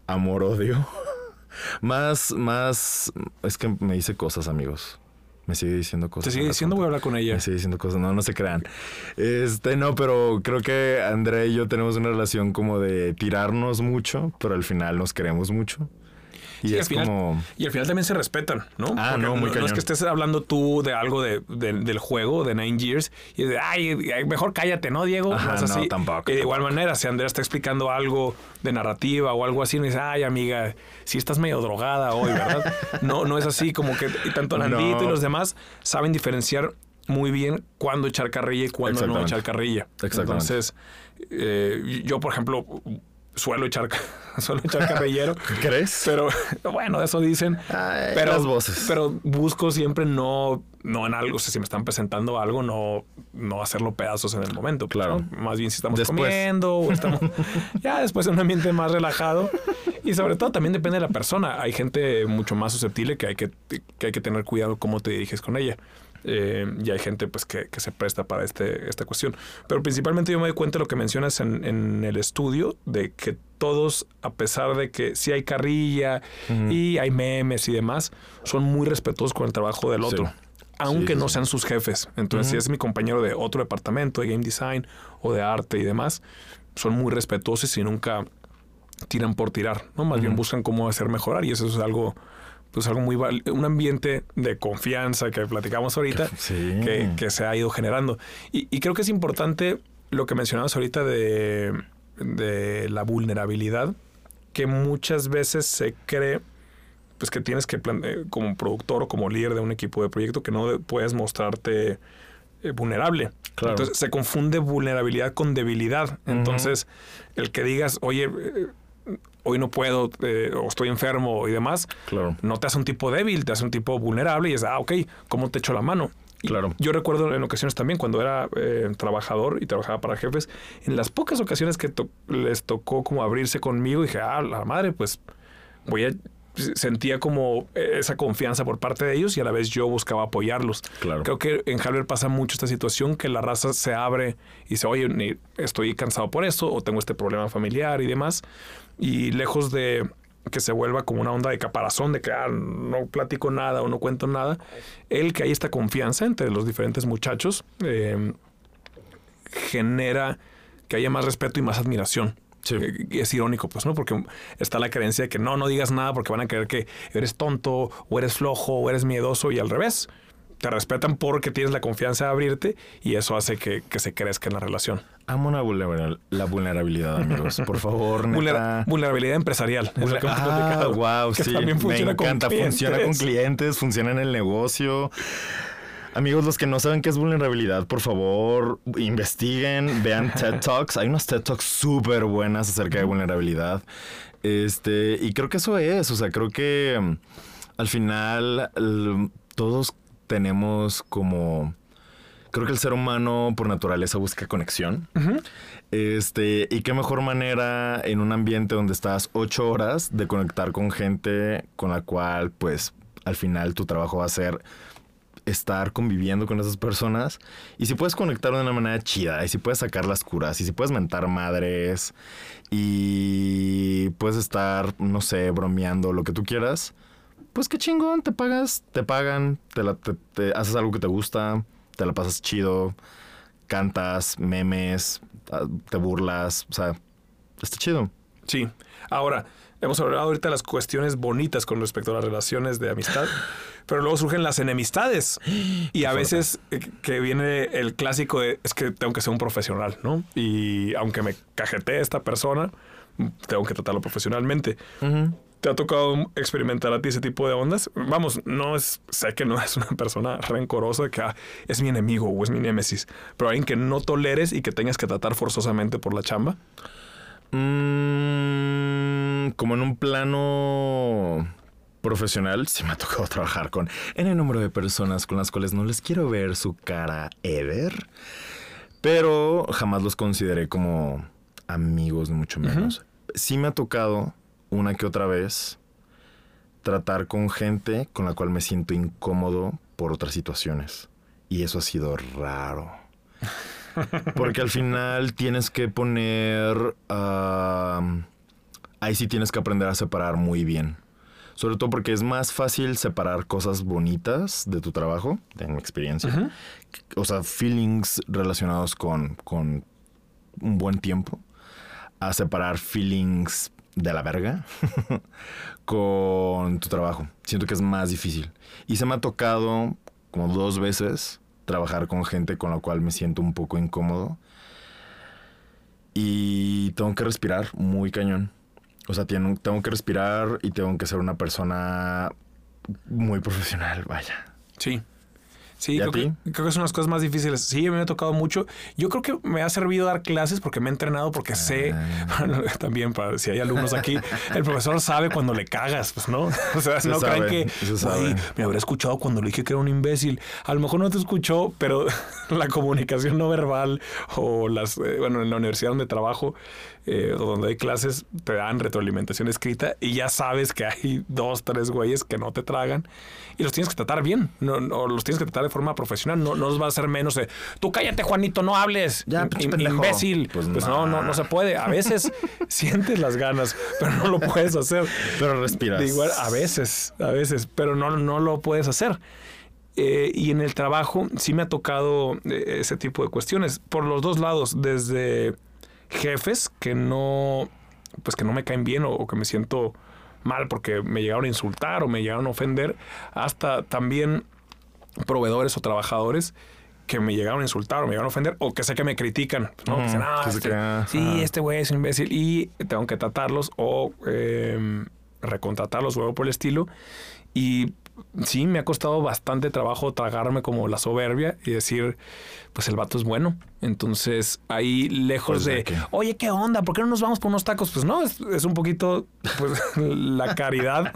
amor-odio. más, más, es que me dice cosas, amigos. Me sigue diciendo cosas. Te sigue diciendo, voy a hablar con ella. Me sigue diciendo cosas. No, no se crean. Este, no, pero creo que Andrea y yo tenemos una relación como de tirarnos mucho, pero al final nos queremos mucho. Y Sí, es al final- como. Y al final también se respetan, ¿no? Ah, Porque no, muy no, cañón. es que estés hablando tú de algo de, de- del juego, de Nine Years, y de, ay, mejor cállate, ¿no, Diego? Ajá, no, así. tampoco, Y de igual manera, si Andrea está explicando algo de narrativa o algo así, me dice, ay, amiga, si estás medio drogada hoy, ¿verdad? no, no es así, como que y tanto Nandito y No. los demás saben diferenciar muy bien cuándo echar carrilla y cuándo no echar carrilla. Entonces, eh, yo, por ejemplo, suelo echar, suelo echar carrillero. ¿Crees? Pero bueno, eso dicen. Ay, pero, las voces. Pero busco siempre no, no en algo. O sea, si me están presentando algo, no, no hacerlo pedazos en el momento. pues, Claro. ¿no? Más bien si estamos Después. comiendo o estamos ya después en un ambiente más relajado. Y sobre todo también depende de la persona. Hay gente mucho más susceptible que hay que, que, hay que tener cuidado cómo te diriges con ella. Eh, y hay gente pues que, que se presta para este, esta cuestión. Pero principalmente yo me doy cuenta de lo que mencionas en, en el estudio, de que todos, a pesar de que sí hay carrilla y hay memes y demás, son muy respetuosos con el trabajo del Sí. otro. Aunque Sí, sí, no sean sus jefes. Entonces, si es mi compañero de otro departamento, de game design o de arte y demás, son muy respetuosos y nunca tiran por tirar, ¿no? Más bien buscan cómo hacer mejorar y eso es algo, pues algo muy un ambiente de confianza que platicamos ahorita Sí. que, que se ha ido generando. Y, y creo que es importante lo que mencionabas ahorita de, de la vulnerabilidad, que muchas veces se cree pues que tienes que, eh, como productor o como líder de un equipo de proyecto, que no de- puedes mostrarte eh, vulnerable. Claro. Entonces se confunde vulnerabilidad con debilidad. Entonces, el que digas, oye, eh, hoy no puedo, eh, o estoy enfermo y demás, Claro. no te hace un tipo débil, te hace un tipo vulnerable y es, ah, ok, ¿cómo te echo la mano? Claro. Yo recuerdo en ocasiones también, cuando era eh, trabajador y trabajaba para jefes, en las pocas ocasiones que to- les tocó como abrirse conmigo, dije, ah, la madre, pues voy a sentía como eh, esa confianza por parte de ellos y a la vez yo buscaba apoyarlos. Claro. Creo que en Halber pasa mucho esta situación que la raza se abre y dice, oye, estoy cansado por esto o tengo este problema familiar y demás. Y lejos de que se vuelva como una onda de caparazón, de que ah, no platico nada o no cuento nada, el que hay esta confianza entre los diferentes muchachos eh, genera que haya más respeto y más admiración. Sí. Eh, es irónico, pues, ¿no? Porque está la creencia de que no, no digas nada porque van a creer que eres tonto o eres flojo o eres miedoso y al revés. Te respetan porque tienes la confianza de abrirte y eso hace que, que se crezca en la relación. Amo la vulnerabilidad, amigos. Por favor, neta. vulnerabilidad empresarial. Ah, wow, que sí. también Me funciona con encanta. Funciona con clientes. funciona en el negocio. Amigos, los que no saben qué es vulnerabilidad, por favor, investiguen, vean TED Talks. Hay unas TED Talks súper buenas acerca de vulnerabilidad. Este, y creo que eso es, o sea, creo que mm, al final todos tenemos como creo que el ser humano por naturaleza busca conexión. Este, y qué mejor manera en un ambiente donde estás ocho horas de conectar con gente con la cual, pues, al final tu trabajo va a ser estar conviviendo con esas personas. Y si puedes conectar de una manera chida, y si puedes sacar las curas, y si puedes mentar madres, y puedes estar, no sé, bromeando, lo que tú quieras, pues qué chingón, te pagas, te pagan, te, la- te- te haces algo que te gusta, te la pasas chido, cantas, memes, ah, te burlas, o sea, está chido. Sí. Ahora, hemos hablado ahorita de las cuestiones bonitas con respecto a las relaciones de amistad, pero luego surgen las enemistades. Y a veces eh, que viene el clásico de, es que tengo que ser un profesional, ¿no? Y aunque me cajetee esta persona, tengo que tratarlo profesionalmente. ¿Te ha tocado experimentar a ti ese tipo de ondas? Vamos, no es, sé que no es una persona rencorosa que ah, es mi enemigo o es mi némesis, pero alguien que no toleres y que tengas que tratar forzosamente por la chamba. Mm, como en un plano profesional, sí me ha tocado trabajar con en el número de personas con las cuales no les quiero ver su cara ever, pero jamás los consideré como amigos, ni mucho menos. Sí me ha tocado una que otra vez tratar con gente con la cual me siento incómodo por otras situaciones. Y eso ha sido raro. Porque al final tienes que poner... ah, ahí sí tienes que aprender a separar muy bien. Sobre todo porque es más fácil separar cosas bonitas de tu trabajo, de mi experiencia. O sea, feelings relacionados con, con un buen tiempo. A separar feelings de la verga con tu trabajo. Siento que es más difícil. Y se me ha tocado como dos veces trabajar con gente con la cual me siento un poco incómodo. Y tengo que respirar muy cañón. O sea, tengo, que respirar y tengo que ser una persona muy profesional, vaya. Sí. Sí, ¿Y a creo que, creo que son las cosas más difíciles. Sí, a mí me ha tocado mucho. Yo creo que me ha servido dar clases porque me he entrenado, porque sé, Ah. también para si hay alumnos aquí, el profesor sabe cuando le cagas, pues no. O sea, Se no sabe, creen que me habrá escuchado cuando le dije que era un imbécil. A lo mejor no te escuchó, pero la comunicación no verbal o las, eh, bueno, en la universidad donde trabajo eh, o donde hay clases, te dan retroalimentación escrita y ya sabes que hay dos, tres güeyes que no te tragan y los tienes que tratar bien, no, no, los tienes que tratar de forma profesional, no, no los va a hacer menos de, tú cállate Juanito, no hables, Ya, pendejo". imbécil. Pues, Pues no, no. no, no se puede. A veces sientes las ganas, pero no lo puedes hacer. Pero respiras. De igual, a veces, a veces, pero no, no lo puedes hacer. Eh, y en el trabajo sí me ha tocado eh, ese tipo de cuestiones por los dos lados, desde jefes que no, pues que no me caen bien o, o que me siento mal porque me llegaron a insultar o me llegaron a ofender, hasta también proveedores o trabajadores que me llegaron a insultar o me llegaron a ofender o que sé que me critican, ¿no? Que Ujú, dicen, "Ah, que este- sí, ajá. este güey es un imbécil y tengo que tratarlos o eh, recontratarlos o algo por el estilo. Y sí, me ha costado bastante trabajo tragarme como la soberbia y decir, pues el vato es bueno. Entonces, ahí lejos Pues, de, oye, ¿qué onda? ¿Por qué no nos vamos por unos tacos? Pues no, es, es un poquito pues, la caridad.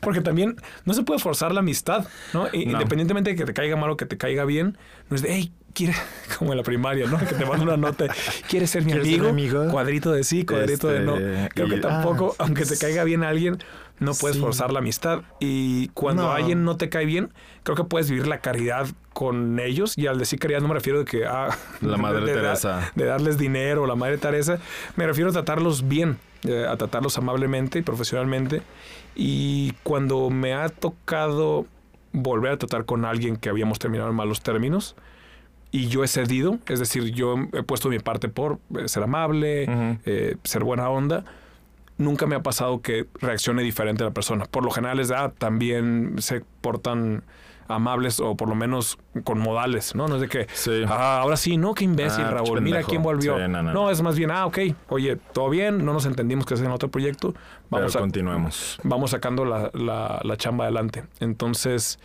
Porque también no se puede forzar la amistad, ¿no? No. Independientemente de que te caiga mal o que te caiga bien, no es de, hey, quiere, como en la primaria, ¿no? Que te manda una nota, ¿quieres ser mi ¿Quieres ser amigo? mi amigo? Cuadrito de sí, cuadrito de no. Este, Creo que tampoco, ah, aunque te caiga bien alguien, no puedes Sí. forzar la amistad. Y cuando No. alguien no te cae bien, creo que puedes vivir la caridad con ellos. Y al decir caridad no me refiero de que... Ah, La Madre de- de- Teresa. de darles dinero, la Madre Teresa. Me refiero a tratarlos bien, eh, a tratarlos amablemente y profesionalmente. Y cuando me ha tocado volver a tratar con alguien que habíamos terminado en malos términos y yo he cedido, es decir, yo he puesto mi parte por eh, ser amable, eh, ser buena onda, nunca me ha pasado que reaccione diferente la persona. Por lo general es de, ah, también se portan amables o por lo menos con modales, ¿no? No es de que, Sí. ah, ahora sí, no, qué imbécil, Ah, Raúl, mira quién volvió. Sí, no, no, no, no. es más bien, ah, ok, oye, todo bien, no nos entendimos que es en otro proyecto, vamos Pero a, continuemos. vamos sacando la, la- la chamba adelante. Entonces,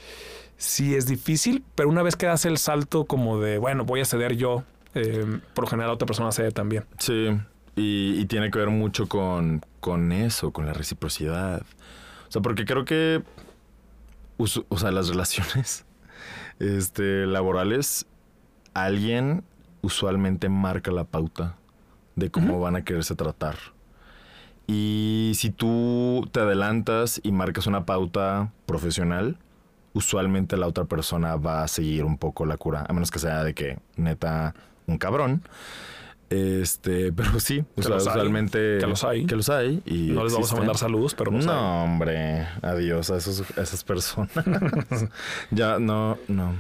sí es difícil, pero una vez que das el salto como de, bueno, voy a ceder yo, eh, por lo general otra persona cede también. Sí, y, y tiene que ver mucho con, con eso, con la reciprocidad. O sea, porque creo que, o sea, las relaciones este, laborales, alguien usualmente marca la pauta de cómo van a quererse tratar. Y si tú te adelantas y marcas una pauta profesional, usualmente la otra persona va a seguir un poco la cura, a menos que sea de que neta un cabrón. Este, pero sí, o Que sea, los hay, usualmente que los hay. que los hay y No les vamos a mandar saludos, pero pues, no, hombre, adiós a, esos, a esas personas. ya, no, no.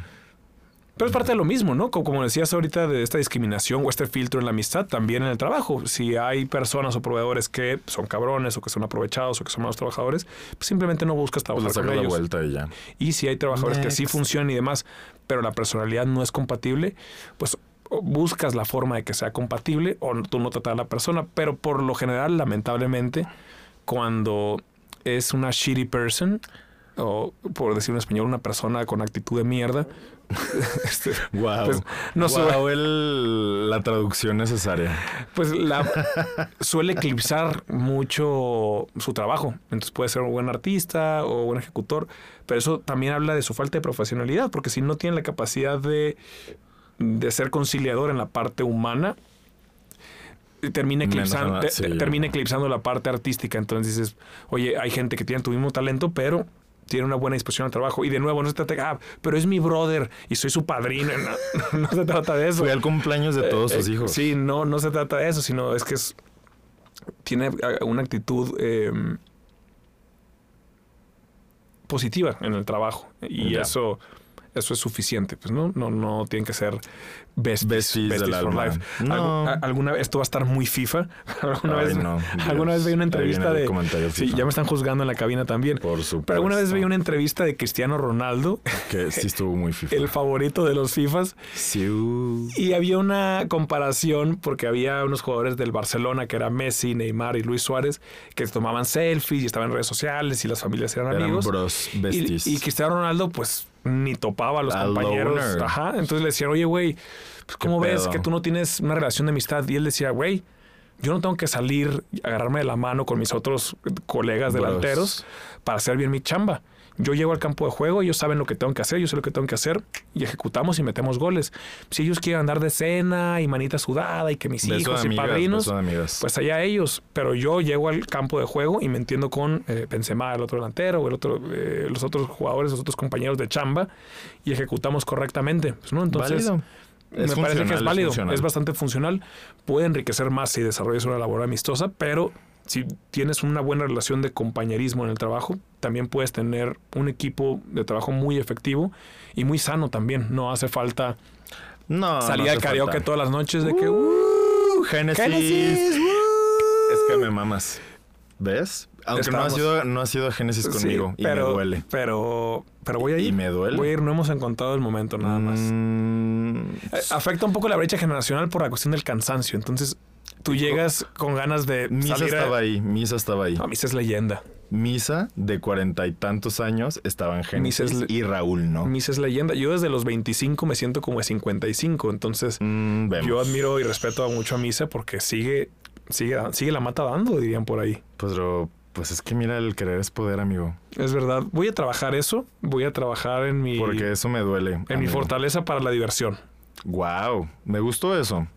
Pero es parte de lo mismo, ¿no? Como, como decías ahorita de esta discriminación o este filtro en la amistad, también en el trabajo. Si hay personas o proveedores que son cabrones o que son aprovechados o que son malos trabajadores, pues simplemente no buscas Pues trabajar le con la ellos. vuelta y ya. Y si hay trabajadores que sí funcionan y demás, pero la personalidad no es compatible, pues buscas la forma de que sea compatible o tú no tratar a la persona. Pero por lo general, lamentablemente, cuando es una shitty person, o por decir en español, una persona con actitud de mierda, este, Wow. Pues, no wow, el- la traducción necesaria. pues la suele eclipsar mucho su trabajo. Entonces puede ser un buen artista o buen ejecutor, pero eso también habla de su falta de profesionalidad, porque si no tiene la capacidad de, de ser conciliador en la parte humana, termina eclipsando, sí. termina eclipsando la parte artística. Entonces dices, oye, hay gente que tiene tu mismo talento, pero tiene una buena disposición al trabajo. Y de nuevo, no se trata de, ah, pero es mi brother y soy su padrino. No, no se trata de eso. Fui al cumpleaños de todos Eh, sus eh, hijos. Sí, no, no se trata de eso, sino es que es, tiene eh, una actitud eh, positiva en el trabajo. Y eso, eso es suficiente. Pues no, no, no tienen que ser besties, besties for life. No. Alguna vez, esto va a estar muy FIFA. alguna Ay, vez, no, alguna vez veía una entrevista de. Sí, FIFA. ya me están juzgando en la cabina también. Por supuesto. Pero alguna vez veía una entrevista de Cristiano Ronaldo, Que sí estuvo muy FIFA. el favorito de los FIFAs, Sí, y había una comparación porque había unos jugadores del Barcelona que eran Messi, Neymar y Luis Suárez que tomaban selfies y estaban en redes sociales y las familias eran, eran amigos. bros, Y, besties. y Cristiano Ronaldo, pues, ni topaba a los A compañeros. loner. Ajá. Entonces le decían, oye, güey, pues, ¿cómo ¿Qué ves pedo? que tú no tienes una relación de amistad? Y él decía, güey, yo no tengo que salir, agarrarme de la mano con mis otros colegas Bros. delanteros para hacer bien mi chamba. Yo llego al campo de juego, ellos saben lo que tengo que hacer, yo sé lo que tengo que hacer y ejecutamos y metemos goles. Si ellos quieren andar de cena y manita sudada y que mis Beso hijos y padrinos, pues allá ellos. Pero yo llego al campo de juego y me entiendo con eh, Benzema, el otro delantero, o el otro, eh, los otros jugadores, los otros compañeros de chamba y ejecutamos correctamente. Pues, ¿no? Entonces, Válido. me Es parece que es válido, es, funcional. bastante funcional. Puede enriquecer más si desarrollas una labor amistosa, pero si tienes una buena relación de compañerismo en el trabajo, también puedes tener un equipo de trabajo muy efectivo y muy sano también. No hace falta No, salir no karaoke todas las noches de que... Uh, Génesis. Génesis, Es que me mamas. ¿Ves? Aunque no ha, sido, no ha sido Génesis Sí, conmigo y me duele. Pero, pero voy a ir. Y me duele. Voy a ir, no hemos encontrado el momento nada más. Mm, Eh, Afecta un poco la brecha generacional por la cuestión del cansancio. Entonces, tú llegas con ganas de Misa salir a- estaba ahí, Misa estaba ahí. No, Misa es leyenda. Misa, de cuarenta y tantos años, estaba en Misa es Génesis le- y Raúl no. Misa es leyenda. Yo desde los 25 me siento como de 55. Entonces, Mm, vemos. yo admiro y respeto mucho a Misa porque sigue, sigue, sigue la mata dando, dirían por ahí. Pero, pues es que mira, el querer es poder, amigo. Es verdad. Voy a trabajar eso. Voy a trabajar en mi, Porque eso me duele. en mi fortaleza para la diversión. Wow, me gustó eso.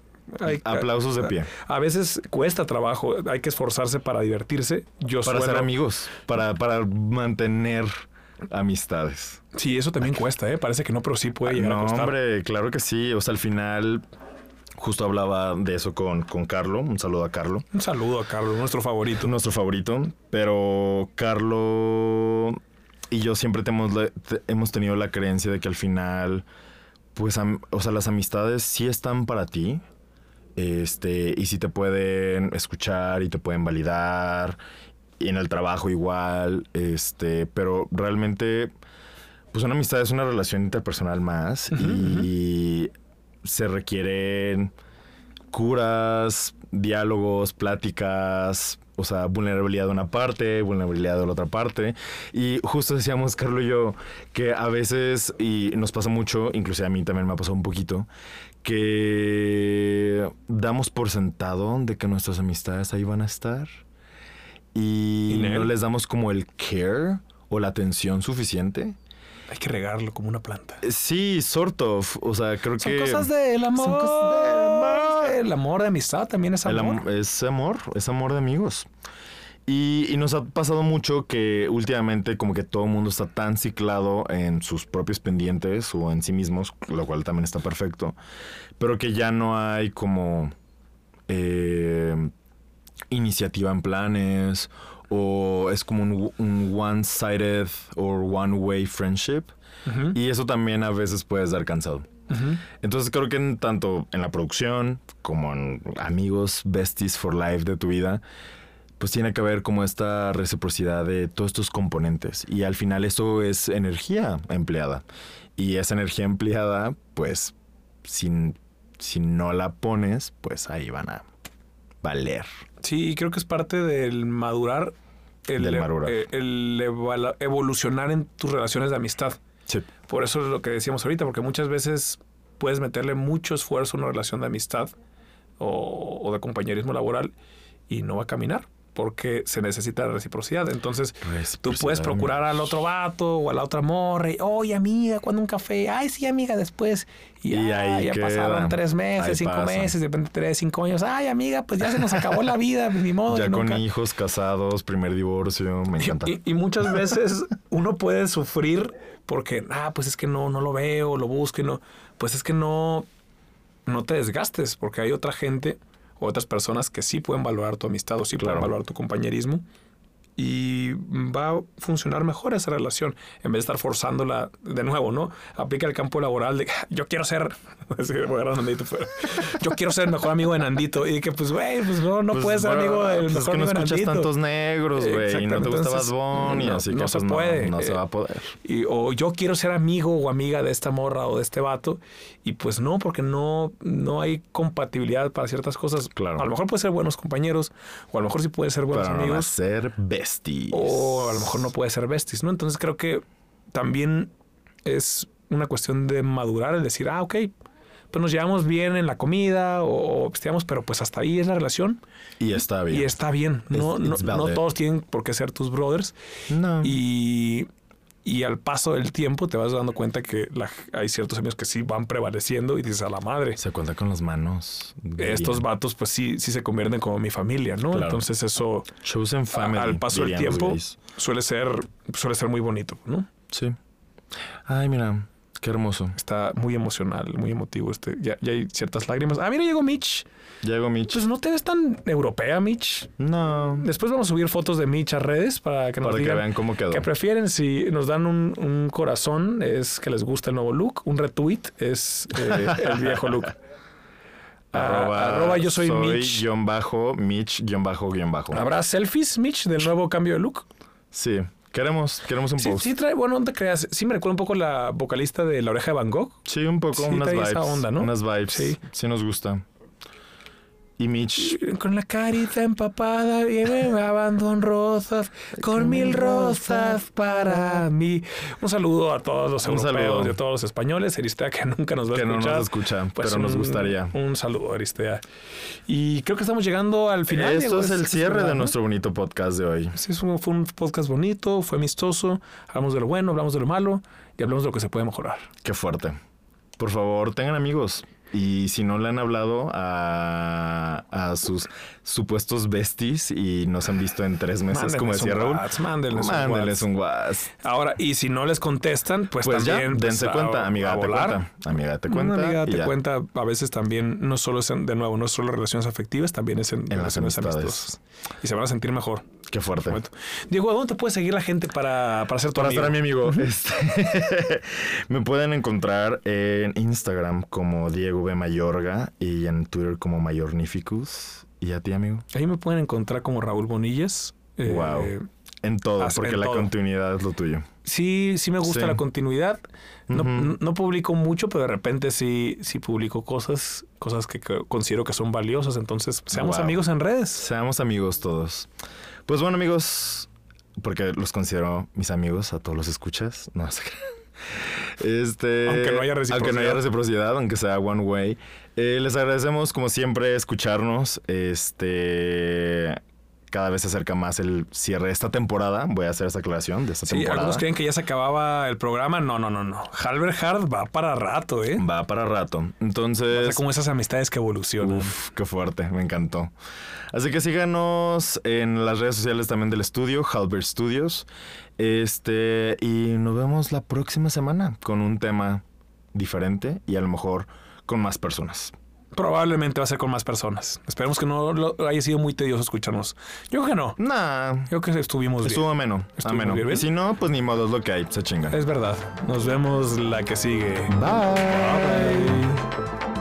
Hay- Aplausos de pie. A veces cuesta trabajo, hay que esforzarse para divertirse. Yo Para ser amigos, para, para mantener amistades. Sí, eso también cuesta, ¿eh? Parece que no, pero sí puede llegar no, a costar. hombre, claro que sí. O sea, al final, justo hablaba de eso con, con Carlo. Un saludo a Carlo. Un saludo a Carlos, nuestro favorito. nuestro favorito, pero Carlo y yo siempre te- hemos tenido la creencia de que al final, pues, am- o sea, las amistades sí están para ti, este, y sí te pueden escuchar y te pueden validar, y en el trabajo igual, este, pero realmente, pues una amistad es una relación interpersonal más y se requieren curas, diálogos, pláticas, o sea, vulnerabilidad de una parte, vulnerabilidad de la otra parte. Y justo decíamos, Carlos y yo, que a veces, y nos pasa mucho, inclusive a mí también me ha pasado un poquito, que damos por sentado de que nuestras amistades ahí van a estar y Y no les damos como el care o la atención suficiente. Hay que regarlo como una planta. Eh, Sí, sort of. O sea, creo Son que... cosas del amor. Son cosas del amor. El amor de amistad también es amor. am- es amor, es amor de amigos. Y, y nos ha pasado mucho que últimamente como que todo el mundo está tan ciclado en sus propios pendientes o en sí mismos, lo cual también está perfecto, pero que ya no hay como eh, iniciativa en planes o es como un, un one-sided or one-way friendship. Y eso también a veces puede estar cansado. Entonces creo que en tanto en la producción como en amigos, besties for life de tu vida, pues tiene que haber como esta reciprocidad de todos estos componentes. Y al final eso es energía empleada. Y esa energía empleada, pues, si, si no la pones, pues ahí van a valer. Sí, creo que es parte del madurar. El, Del madurar. eh, el evolucionar en tus relaciones de amistad. Sí. Por eso es lo que decíamos ahorita, porque muchas veces puedes meterle mucho esfuerzo a una relación de amistad o, o de compañerismo laboral y no va a caminar porque se necesita reciprocidad. Entonces, tú puedes procurar al otro vato o a la otra morra y, oye, amiga, ¿cuándo un café? Ay, sí, amiga, después. Y, Y ay, ya queda. pasaron tres meses, Ahí cinco pasa. meses, de repente tres, cinco años. Ay, amiga, pues ya se nos acabó la vida, ni modo. Ya con nunca- hijos, casados, primer divorcio, me encanta. y, y muchas veces uno puede sufrir porque, ah, pues es que no, no lo veo, lo busco y no. Pues es que no, no te desgastes porque hay otra gente o otras personas que sí pueden valorar tu amistad o sí Claro. pueden valorar tu compañerismo y va a funcionar mejor esa relación en vez de estar forzándola de nuevo, ¿no? Aplica el campo laboral de yo quiero ser, a a yo quiero ser el mejor amigo de Nandito y que pues güey, pues no, no Pues, puedes ser amigo del pues es mejor que no amigo escuchas Nandito. tantos negros, güey, y no te gusta Bad Bunny, no- así no que se pues, puede. no, no se va a poder. Y, o yo quiero ser amigo o amiga de esta morra o de este vato. Y pues no, porque no, no hay compatibilidad para ciertas cosas. Claro. A lo mejor puede ser buenos compañeros, o a lo mejor sí puede ser buenos Para no amigos, ser besties. o a lo mejor no puede ser besties, ¿no? Entonces creo que también es una cuestión de madurar, el decir, ah, ok, pues nos llevamos bien en la comida o, o pisteamos, pero pues hasta ahí es la relación Y está bien. y está bien. No, It's- no, it's no todos tienen por qué ser tus brothers. No. Y, y al paso del tiempo te vas dando cuenta que la- hay ciertos amigos que sí van prevaleciendo y dices a la madre. Se cuenta con las manos. Estos vatos pues sí, sí se convierten como mi familia, ¿no? Claro. Entonces eso Chosen family. al paso del tiempo suele ser, suele ser muy bonito, ¿no? Sí. Ay, mira, qué hermoso. Está muy emocional, muy emotivo. Este, ya, ya hay ciertas lágrimas. Ah, mira, llegó Mitch. Llegó Mitch. Pues no te ves tan europea, Mitch. no. Después vamos a subir fotos de Mitch a redes para que nos Para que vean cómo quedó. ¿Qué prefieren? Si nos dan un, un corazón, es que les gusta el nuevo look. Un retweet es eh, el viejo look. Ah, arroba yo soy, Mitch. Guión bajo, Mitch, guion bajo, guion bajo. ¿Habrá selfies, Mitch, del nuevo cambio de look? Sí. Queremos, queremos un Sí, post. sí trae, bueno, no te creas. Sí me recuerda un poco la vocalista de La Oreja de Van Gogh. Sí, un poco, Sí, unas trae vibes. esa onda, ¿no? Unas vibes. Sí. Sí. nos gusta. Y Mitch, Con la carita empapada y me abandonan rosas, con mil rosas para mí. Un saludo a todos los Un europeos saludo. y a todos los españoles. Aristea, que nunca nos va a que no escuchar. nos escucha, Pues pero nos gustaría. Un saludo, Aristea. Y creo que estamos llegando al final. Esto es el cierre de nuestro bonito podcast de hoy. Sí, fue un podcast bonito, fue amistoso. Hablamos de lo bueno, hablamos de lo malo y hablamos de lo que se puede mejorar. Qué fuerte. Por favor, tengan amigos. Y si no le han hablado a, a sus supuestos besties y nos han visto en tres meses, como decía Raúl, whats, mándenles un mándenles whats. un WhatsApp. Ahora, y si no les contestan, pues, Pues ya, también. pues, dense a- cuenta, amiga, a te cuenta. Amiga, te cuenta. Una amiga te ya. cuenta, a veces también, no solo es, en- de nuevo, no solo relaciones afectivas, también es en, En las relaciones amistosas. Y se van a sentir mejor. Qué fuerte. Diego, ¿a dónde te puede seguir la gente para, para ser tu Para amigo? estar a mi amigo, este, me pueden encontrar en Instagram como Diego B. Mayorga y en Twitter como Mayornificus. ¿Y a ti, amigo? Ahí me pueden encontrar como Raúl Bonillas. Eh, Wow. En todo, porque en la todo. continuidad es lo tuyo. Sí, sí me gusta Sí. la continuidad. No, no- no publico mucho, pero de repente sí, sí publico cosas, cosas que que considero que son valiosas. Entonces, seamos Wow. amigos en redes. Seamos amigos todos. Pues bueno, amigos, porque los considero mis amigos, a todos los escuchas. No sé. Este, Aunque no haya Aunque no reciprocidad. haya reciprocidad, aunque sea one way. Eh, les agradecemos, como siempre, escucharnos. Este. Cada vez se acerca más el cierre de esta temporada. Voy a hacer esa aclaración de esta Sí, temporada. algunos creen que ya se acababa el programa. No, no, no, no. Halbert Hard va para rato, ¿eh? Va para rato. O sea, Entonces. como esas amistades que evolucionan. Uf, qué fuerte, me encantó. Así que síganos en las redes sociales también del estudio, Halbert Studios. Este, y nos vemos la próxima semana con un tema diferente y a lo mejor con más personas. Probablemente va a ser con más personas. Esperemos que no lo- haya sido muy tedioso escucharnos. Yo creo que no. Nah, Yo creo que estuvimos bien. estuvo ameno, Estuvo ameno. bien, Y ¿bien? si no, pues ni modo, es lo que hay, se chingan. Es verdad. Nos vemos la que sigue. Bye. Bye.